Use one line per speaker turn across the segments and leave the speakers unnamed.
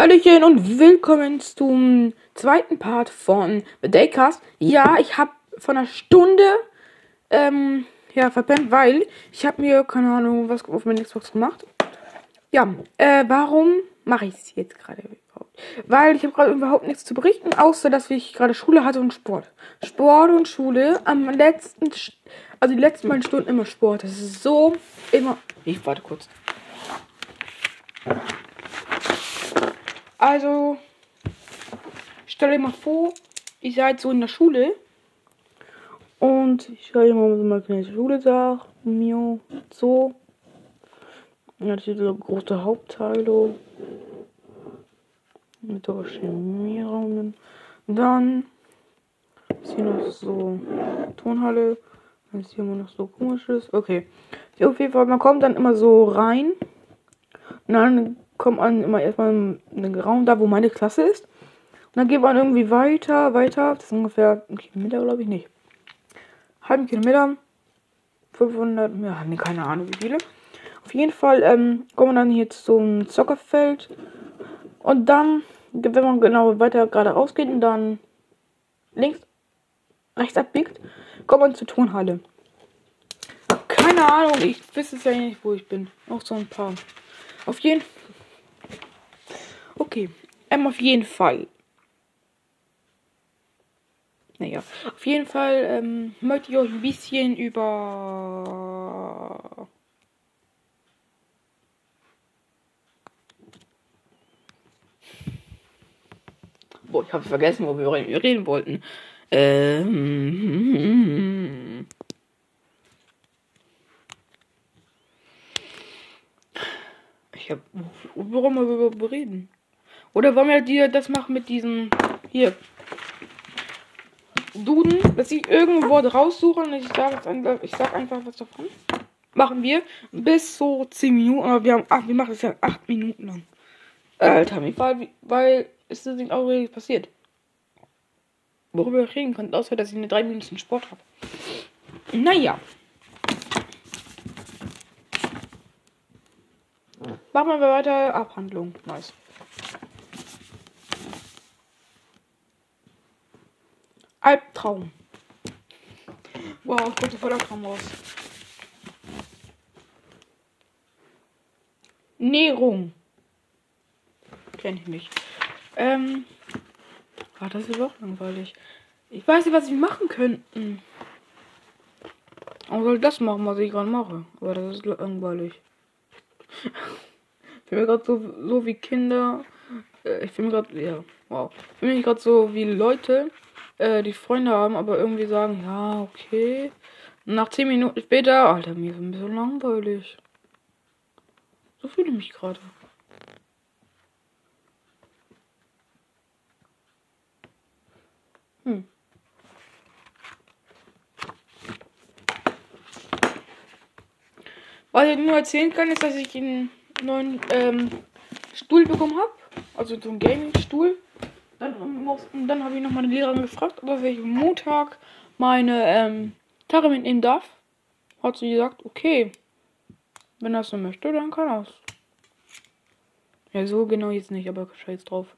Hallöchen und willkommen zum zweiten Part von The Daycast. Ja, ich habe von einer Stunde ähm, ja, verpennt, weil ich habe mir, keine Ahnung, was auf meiner Xbox gemacht. Ja, äh, warum mache ich es jetzt gerade überhaupt? Weil ich habe gerade überhaupt nichts zu berichten, außer dass ich gerade Schule hatte und Sport. Sport und Schule am letzten, also die letzten beiden Stunden immer Sport. Das ist so immer. Ich warte kurz. Also, stell dir mal vor, ihr seid so in der Schule und ich dir mal so eine kleine Schule da, mir so. Ja, diese große Hauptteilung mit der Chemieraum. Dann ist hier noch so Tonhalle. Dann ist hier immer noch so komisches. Okay. Auf jeden Fall, man kommt dann immer so rein. Und dann kommt man immer erstmal in den Raum da, wo meine Klasse ist. Und dann geht man irgendwie weiter, weiter. Das ist ungefähr ein Kilometer, glaube ich nicht. Halben Kilometer. 500, ja, nee, keine Ahnung wie viele. Auf jeden Fall ähm, kommt man dann hier zum Zockerfeld. Und dann, wenn man genau weiter gerade rausgeht und dann links, rechts abbiegt, kommt man zur Tonhalle. Keine Ahnung, ich weiß es ja nicht, wo ich bin. Auch so ein paar. Auf jeden Fall. Okay. Ähm, auf jeden Fall. Naja, auf jeden Fall ähm, möchte ich euch ein bisschen über. Boah, ich habe vergessen, wo wir reden wollten. Ähm. Ich hab. Warum wir reden? Oder wollen wir die, das machen mit diesem. Hier. Duden, dass ich irgendwo raussuche und ich sage ich sag einfach was davon. Machen wir bis so 10 Minuten, aber wir haben ach, wir machen es ja 8 Minuten lang. Alter, mir weil, weil ist das nicht auch wirklich passiert. Worüber ich reden kann, außer dass ich eine 3 Minuten Sport habe. Naja. Machen wir weiter. Abhandlung. Nice. Albtraum. Wow, voller Traum raus. Nährung. Kenn ich nicht. Ähm. Ah, das ist doch langweilig. Ich weiß nicht, was ich machen könnten. Aber soll das machen, was ich gerade mache. Aber das ist langweilig. ich bin mir gerade so, so wie Kinder. Äh, ich bin gerade, ja, wow. Ich mir gerade so wie Leute, äh, die Freunde haben, aber irgendwie sagen, ja, okay. nach 10 Minuten später, Alter, mir ist ein bisschen langweilig. So fühle ich mich gerade. Hm. Was ich nur erzählen kann, ist, dass ich einen neuen ähm, Stuhl bekommen habe. Also so einen Gaming-Stuhl. Dann, dann habe ich noch meine Lehrerin gefragt, ob ich Montag meine ähm, Tage mitnehmen darf. Hat sie gesagt, okay. Wenn er so möchte, dann kann er es. Ja, so genau jetzt nicht, aber scheiß drauf.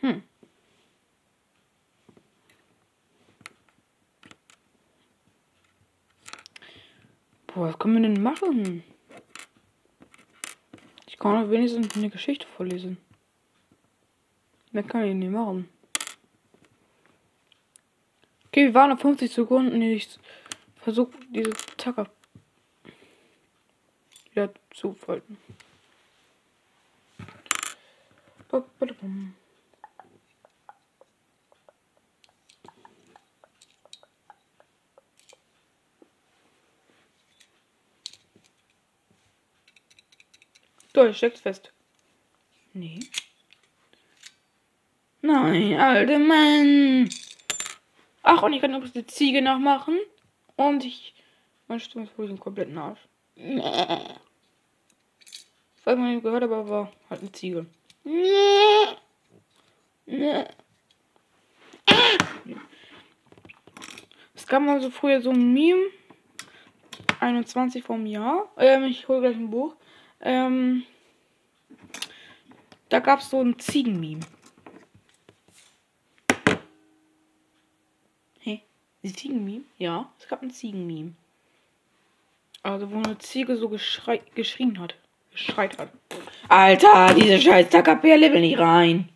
Hm. Boah, was können wir denn machen? Ich kann auch wenigstens eine Geschichte vorlesen. Mehr kann ich nicht machen. Okay, wir waren auf 50 Sekunden. Ich versuche diese Zacker wieder zu folgen. So, steckt fest. Nee. Nein, alte Mann. Ach, und ich kann übrigens die Ziege nachmachen. Und ich. Meine Stimme ist wohl den kompletten Arsch. Nee. Ich weiß nicht gehört, aber war halt eine Ziege. Nee. Nee. Es gab mal so früher so ein Meme. 21 vom Jahr. Ähm, ich hole gleich ein Buch. Ähm, da gab es so ein Ziegenmeme. Hey, ein Ziegenmeme? Ja, es gab ein Ziegenmeme. Also, wo eine Ziege so geschrei geschrien hat. Geschreit hat. Alter, diese scheiß Tackerperle will nicht rein.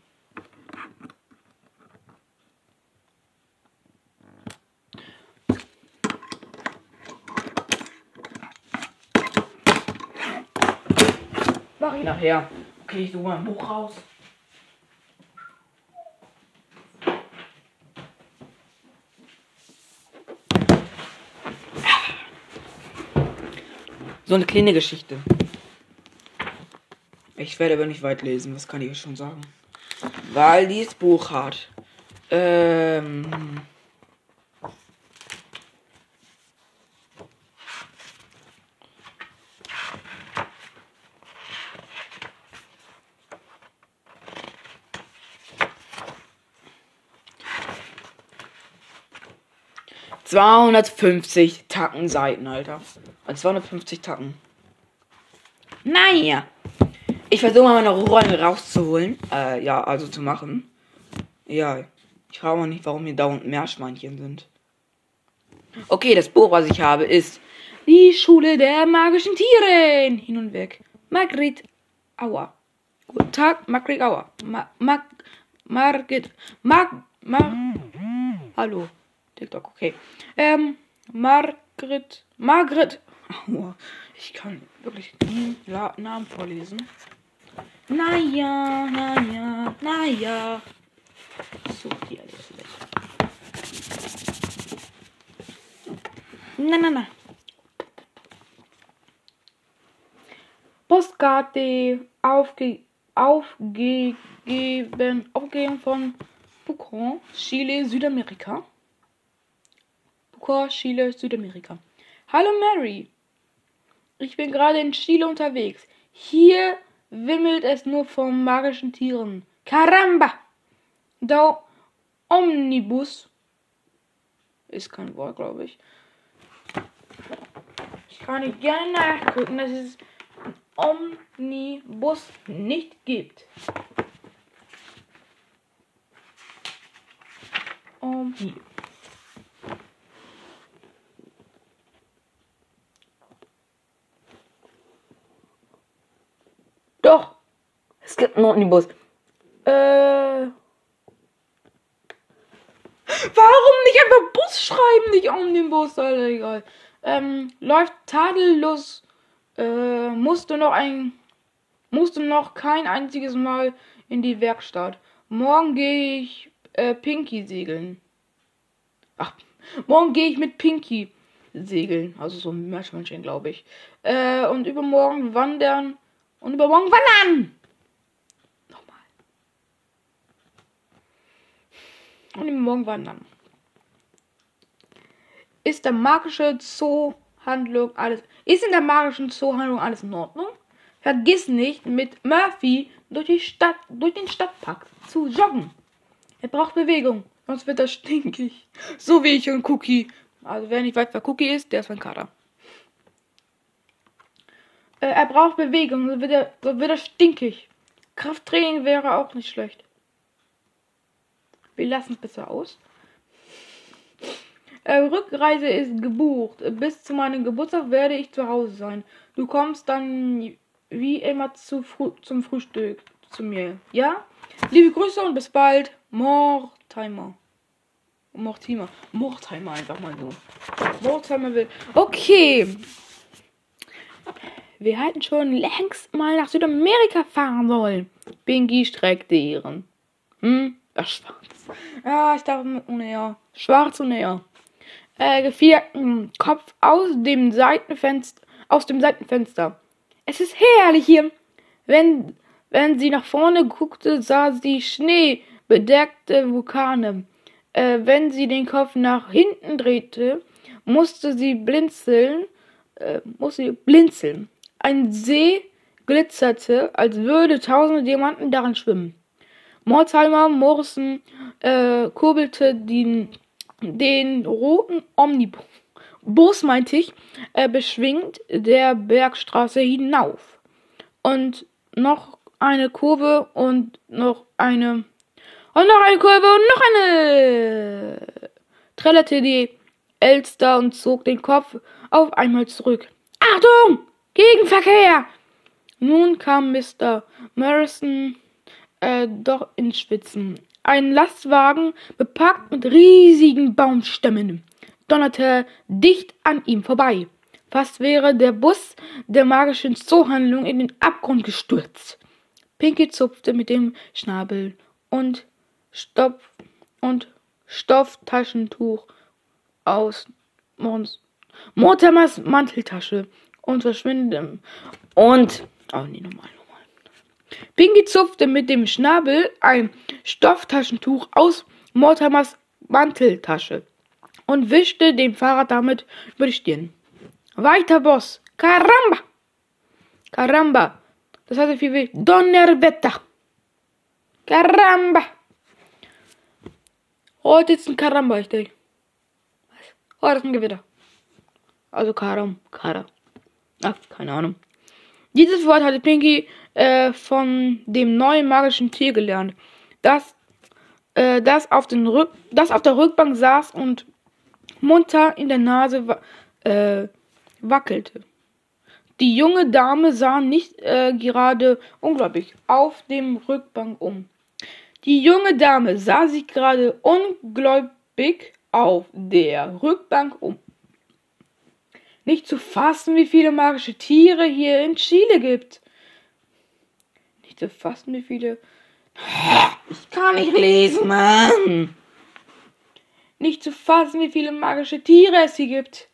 Mach ich nachher. Okay, ich suche mal ein Buch raus. So eine kleine Geschichte. Ich werde aber nicht weit lesen, das kann ich schon sagen. Weil dieses Buch hat. Ähm. 250 Tacken Seiten, Alter. Also 250 Tacken. Naja. Ich versuche mal meine Rollen rauszuholen. Äh, ja, also zu machen. Ja. Ich frage auch nicht, warum hier dauernd Meerschweinchen sind. Okay, das Buch, was ich habe, ist Die Schule der magischen Tiere. Hin und weg. Margret Auer. Guten Tag, Margret Auer. Ma Mag Margret. Mag. Mag. Hallo. TikTok, okay. Ähm, Margret, Margret, oh, ich kann wirklich La Namen vorlesen. Naja, naja, naja. So, die alles vielleicht. Na, na, na. Postkarte aufge aufgegeben, aufgegeben von Pucon, Chile, Südamerika. Ecuador, Chile, Südamerika. Hallo Mary. Ich bin gerade in Chile unterwegs. Hier wimmelt es nur von magischen Tieren. Caramba! Da Omnibus ist kein Wort, glaube ich. Ich kann nicht gerne nachgucken, dass es Omnibus nicht gibt. Omnibus. Doch. Es gibt einen Omnibus. Äh. Warum nicht einfach Bus schreiben, nicht Omnibus, Alter, egal. Ähm, läuft tadellos. Äh, musste noch ein. Musste noch kein einziges Mal in die Werkstatt. Morgen gehe ich äh, Pinky segeln. Ach, morgen gehe ich mit Pinky segeln. Also so ein Meerschweinchen, glaube ich. Äh, und übermorgen wandern und übermorgen wandern. Und übermorgen wandern. Ist der magische Zoohandlung alles. Ist in der magischen Zoohandlung alles in Ordnung? Vergiss nicht, mit Murphy durch die Stadt, durch den Stadtpark zu joggen. Er braucht Bewegung, sonst wird er stinkig. So wie ich und Cookie. Also wer nicht weiß, wer Cookie ist, der ist mein Kater. Äh, er braucht Bewegung, so wird, er, so wird er stinkig. Krafttraining wäre auch nicht schlecht. Wir lassen es besser aus. Äh, Rückreise ist gebucht. Bis zu meinem Geburtstag werde ich zu Hause sein. Du kommst dann wie immer zu Fr zum Frühstück zu mir. Ja? Liebe Grüße und bis bald. Mortimer. Mortimer. Mortimer einfach mal so. Mortimer will. Okay. Wir hätten schon längst mal nach Südamerika fahren sollen. Binky streckte ihren. Hm? Ach, schwarz. Ja, ich dachte, näher. Schwarz und näher. Äh, gevierten Kopf aus dem Seitenfenster. Aus dem Seitenfenster. Es ist herrlich hier. Wenn, wenn sie nach vorne guckte, sah sie schneebedeckte Vulkane. Äh, wenn sie den Kopf nach hinten drehte, musste sie blinzeln, äh, musste sie blinzeln. Ein See glitzerte, als würde tausende Diamanten darin schwimmen. Mortimer Morrison äh, kurbelte den, den roten Omnibus, Bus, meinte ich, äh, beschwingt der Bergstraße hinauf. Und noch eine Kurve und noch eine. Und noch eine Kurve und noch eine. Trällerte die Elster und zog den Kopf auf einmal zurück. Achtung! Gegenverkehr! Nun kam Mr. Morrison äh, doch ins Schwitzen. Ein Lastwagen, bepackt mit riesigen Baumstämmen, donnerte dicht an ihm vorbei. Fast wäre der Bus der magischen Zoohandlung in den Abgrund gestürzt. Pinky zupfte mit dem Schnabel und Stopf und Stofftaschentuch aus Mons Mortimers Manteltasche und verschwindete und oh nee, nochmal. Pinky zupfte mit dem Schnabel ein Stofftaschentuch aus Mortimers Manteltasche und wischte dem Fahrrad damit über die Stirn. Weiter, Boss. Caramba! Caramba! Das heißt viel wie Donnerwetter. Caramba! Heute ist ein Caramba, ich denke. Was? Heute ist ein Gewitter. Also Karam, Kara. Ach, keine Ahnung. Dieses Wort hatte Pinky äh, von dem neuen magischen Tier gelernt, das, äh, das, auf den Rück das auf der Rückbank saß und munter in der Nase wa äh, wackelte. Die junge Dame sah nicht äh, gerade ungläubig auf dem Rückbank um. Die junge Dame sah sich gerade ungläubig auf der Rückbank um. Nicht zu fassen, wie viele magische Tiere hier in Chile gibt. Nicht zu fassen, wie viele. Ich kann nicht lesen, Mann. Nicht zu fassen, wie viele magische Tiere es hier gibt,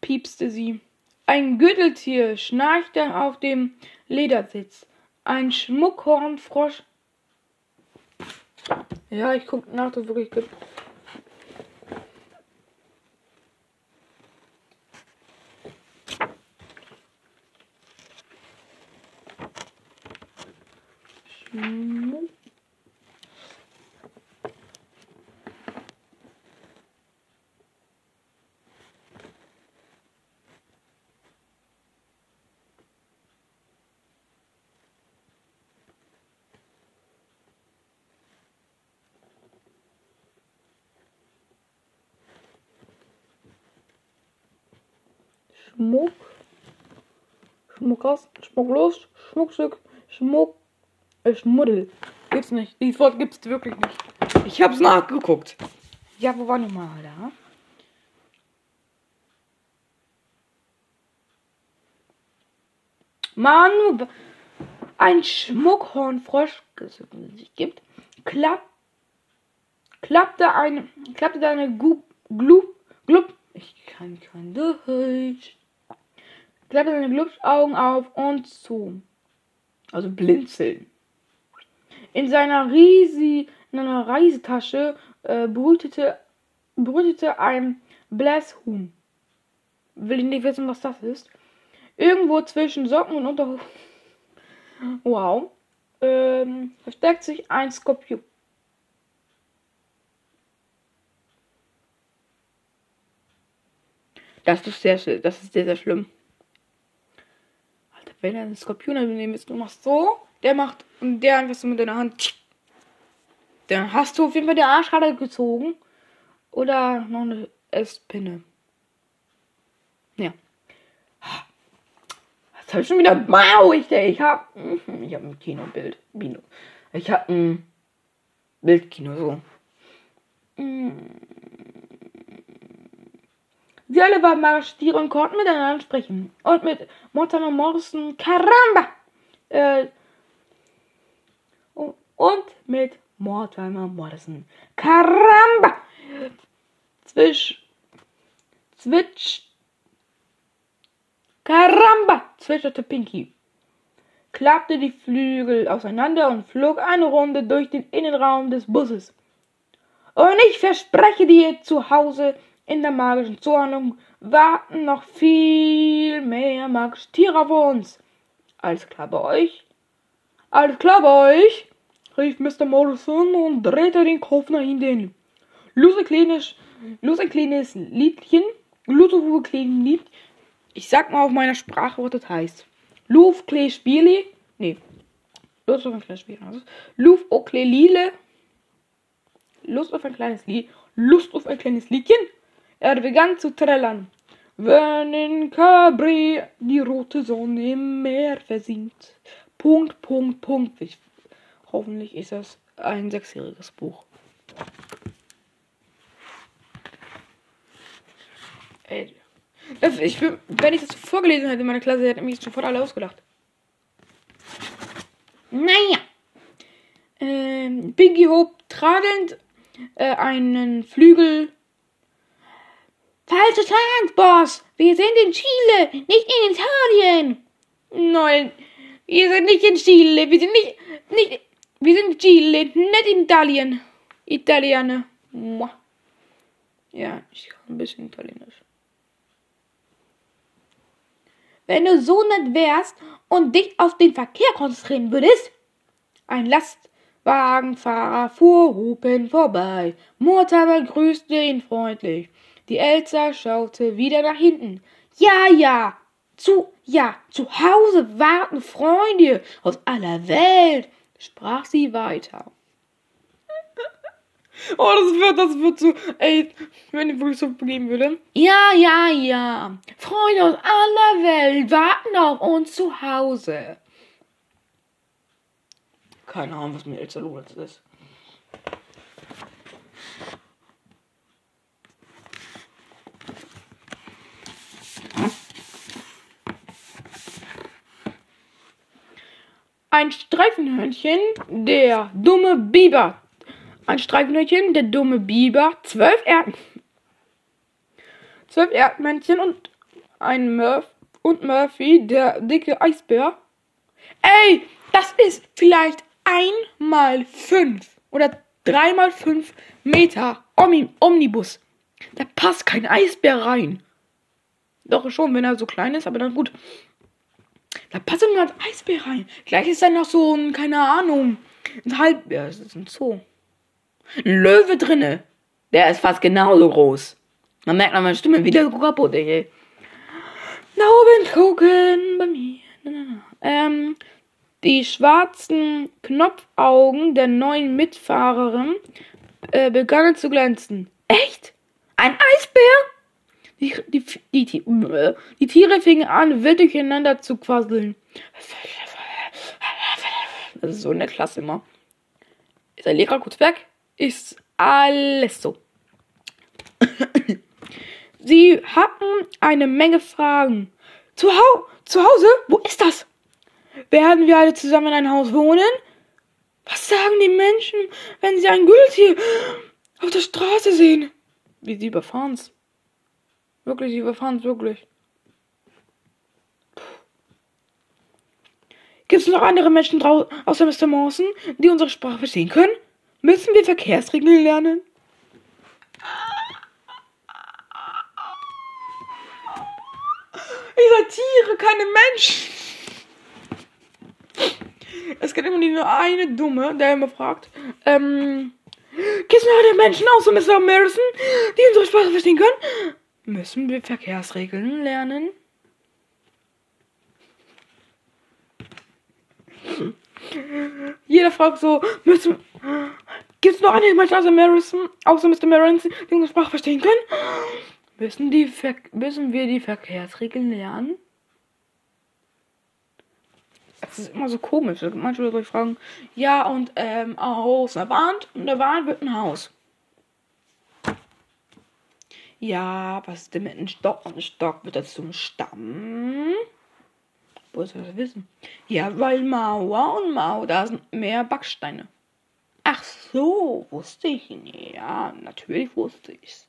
piepste sie. Ein Gürteltier schnarchte auf dem Ledersitz. Ein Schmuckhornfrosch. Ja, ich guck nach, dass es wirklich gibt. Smok. Smokkast. Smoklos. Smokstuk. Smok. Schmuddel. Gibt's nicht. Dieses Wort gibt's wirklich nicht. Ich hab's nachgeguckt. Ja, wo war nochmal da? Manu, ein Schmuckhornfrosch, das es nicht gibt, klapp, klappte eine, klappte deine Gub, Glub, Glub, ich kann kein Deutsch, klappte seine Glubschaugen auf und zu. Also blinzeln. In seiner, Riesi, in Reisetasche äh, brütete, brütete ein Bläshuhn. Will ich nicht wissen, was das ist. Irgendwo zwischen Socken und Unterhose. Wow. Ähm, versteckt sich ein Skorpion. Das ist sehr, das ist sehr, sehr schlimm. Alter, wenn er einen Skorpion nehmen willst, du machst so, der macht und der einfach so mit deiner Hand. Dann hast du auf jeden Fall die Arschkarte gezogen. Oder noch eine Esspinne. Ja. Was hab ich schon wieder Mau, ich, hab. Mhm, ich hab ein Kinobild. Ich hab ein Bildkino so. Mhm. Sie alle waren Marschtiere und konnten miteinander sprechen. Und mit Mortimer Morrison, Caramba! Äh, und mit Mortimer Morrison, Caramba! Zwisch, zwitsch, Caramba! zwitscherte Pinky, klappte die Flügel auseinander und flog eine Runde durch den Innenraum des Busses. Und ich verspreche dir, zu Hause in der magischen Zoohandlung warten noch viel mehr magische Tiere auf uns. Alles klar bei euch? Alles klar bei euch? Rief Mr. Morrison und drehte den Kopf nach hinten. Los ein kleines, los ein kleines Liedchen Lutofuge kleben liebt. Ich sag mal auf meiner Sprache, was das heißt. Luf Klee Spiele. Nee. Lust auf ein kleines Spiel. Luf Okle Lile. Lust auf ein kleines Lied. Lust auf ein kleines Liedchen. Er begann zu trällern. Wenn in Cabri die rote Sonne im Meer versinkt. Punkt, Punkt, Punkt. Ich, hoffentlich ist das ein sechsjähriges Buch. Ey, das, wenn ich das vorgelesen hätte in meiner Klasse, hätte mich sofort alle ausgelacht. Naja. Ähm, Biggie hob tradelnd äh, einen Flügel. Falsches Land, Boss! Wir sind in Chile, nicht in Italien! Nein, wir sind nicht in Chile, wir sind nicht, nicht, wir sind in Chile, nicht in Italien. Italiener. Ja, ich kann ein bisschen Italienisch. Wenn du so nett wärst und dich auf den Verkehr konzentrieren würdest. Ein Lastwagenfahrer fuhr Hupen vorbei. Mutter begrüßte ihn freundlich. Die Elsa schaute wieder nach hinten. Ja, ja, zu, ja, zu Hause warten Freunde aus aller Welt, sprach sie weiter. Oh, das wird, das wird so, ey, wenn ich wirklich so geben würde. Ja, ja, ja. Freunde aus aller Welt warten auf uns zu Hause. Keine Ahnung, was mit Elsa Lorenz ist. Ein Streifenhörnchen, der dumme Biber ein Streifenhörnchen, der dumme Biber, zwölf Erd zwölf Erdmännchen und ein Murph und Murphy, der dicke Eisbär. Ey, das ist vielleicht ein mal fünf oder drei mal fünf Meter Omni Omnibus. Da passt kein Eisbär rein. Doch schon, wenn er so klein ist, aber dann gut. Da passt nur ein Eisbär rein. Gleich ist dann noch so ein, keine Ahnung, ein Halbbär. Das ist ein Zoo. Ein Löwe drinne. Der ist fast genauso groß. Man merkt an meiner Stimme wieder so kaputt, ey. Nach oben gucken bei mir. Ähm, die schwarzen Knopfaugen der neuen Mitfahrerin äh, begannen zu glänzen. Echt? Ein Eisbär? Die, die, die, die, Tiere fingen an, wild durcheinander zu quasseln. Das ist so in der Klasse immer. Ist der Lehrer kurz weg? ist alles so. Sie hatten eine Menge Fragen. Zu, Hau zu Hause? Wo ist das? Werden wir alle zusammen in ein Haus wohnen? Was sagen die Menschen, wenn sie ein Gürteltier auf der Straße sehen? Wie sie überfahren's. Wirklich, sie überfahren's wirklich. Gibt es noch andere Menschen außer Mr. Mawson, die unsere Sprache verstehen können? Müssen wir Verkehrsregeln lernen? Ihr seid Tiere, keine Menschen. Es gibt immer nur eine Dumme, der immer fragt, ähm, gibt es noch andere Menschen außer Mr. Morrison, die unsere Sprache verstehen können? Müssen wir Verkehrsregeln lernen? Jeder fragt so, müssen, Gibt es noch eine Menschen außer Marison, außer Mr. Marison, die unsere Sprache verstehen können? Müssen, die Ver müssen wir die Verkehrsregeln lernen? Das ist immer so komisch. Manche Leute fragen, ja, und ähm, aus einer Bahn, und der Bahn wird ein Haus. Ja, was ist denn mit einem Stock? Und ein Stock wird das zum Stamm. Wo soll das wissen? Ja, weil Mauer und Mauer, da sind mehr Backsteine. Ach so, wusste ich nicht. Ja, natürlich wusste ich's.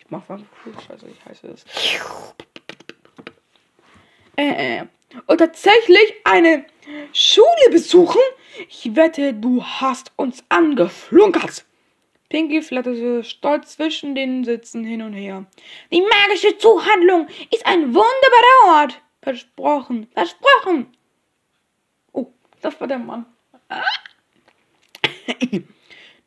Ich mach mal Scheiße, ich heiße es. Äh, äh, und tatsächlich eine Schule besuchen? Ich wette, du hast uns angeflunkert. Pinky flatterte stolz zwischen den Sitzen hin und her. Die magische Zuhandlung ist ein wunderbarer Ort. Versprochen, versprochen. Oh, das war der Mann.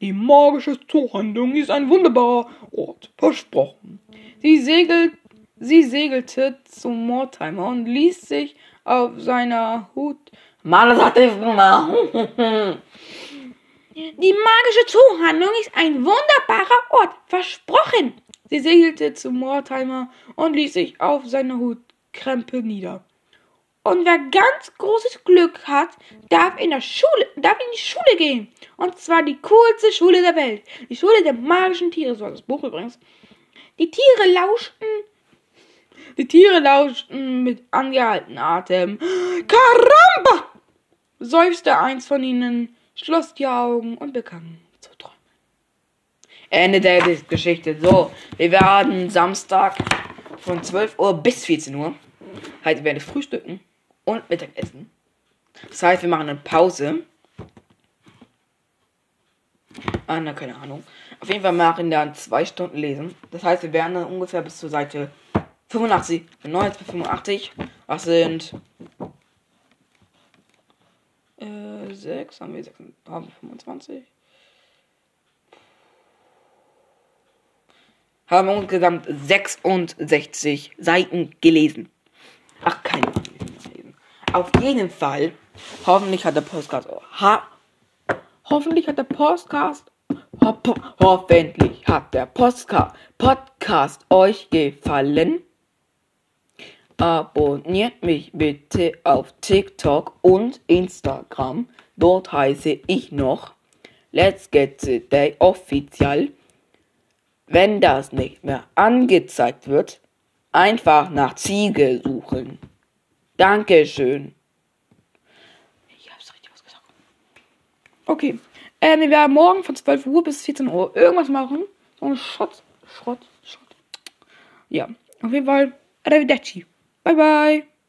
Die magische Zuhandlung ist ein wunderbarer Ort. Versprochen. Sie, segelt, sie segelte zum Mortimer und ließ sich auf seiner Hut. Die magische Zuhandlung ist ein wunderbarer Ort. Versprochen. Sie segelte zum Mortimer und ließ sich auf seiner Hutkrempe nieder. Und wer ganz großes Glück hat, darf in der Schule, darf in die Schule gehen. Und zwar die coolste Schule der Welt. Die Schule der magischen Tiere, so heißt das Buch übrigens. Die Tiere lauschten, die Tiere lauschten mit angehaltenem Atem. Karamba! seufzte eins von ihnen, schloss die Augen und begann zu träumen.
Ende der Geschichte. So, wir werden Samstag von 12 Uhr bis 14 Uhr. Halt, wir werden frühstücken und Mittagessen. Das heißt, wir machen eine Pause. Ah, na, keine Ahnung. Auf jeden Fall machen wir dann zwei Stunden lesen. Das heißt, wir werden dann ungefähr bis zur Seite 85, von 90 bis 85. Was sind äh, 6, haben wir 6, haben wir 25. Haben wir insgesamt 66 Seiten gelesen. Ach, keine Ahnung. Auf jeden Fall. Hoffentlich hat der Podcast. Ha, hoffentlich hat der Podcast. Ho, ho, hoffentlich hat der Postka, Podcast euch gefallen. Abonniert mich bitte auf TikTok und Instagram. Dort heiße ich noch Let's Get Today offiziell. Wenn das nicht mehr angezeigt wird, einfach nach Ziege suchen. Dankeschön.
Ich hab's richtig ausgesagt. Okay. Äh, wir werden morgen von 12 Uhr bis 14 Uhr irgendwas machen. So ein Schrott. Schrott. Schrott. Ja. Auf jeden Fall. Arrivederci. Bye bye.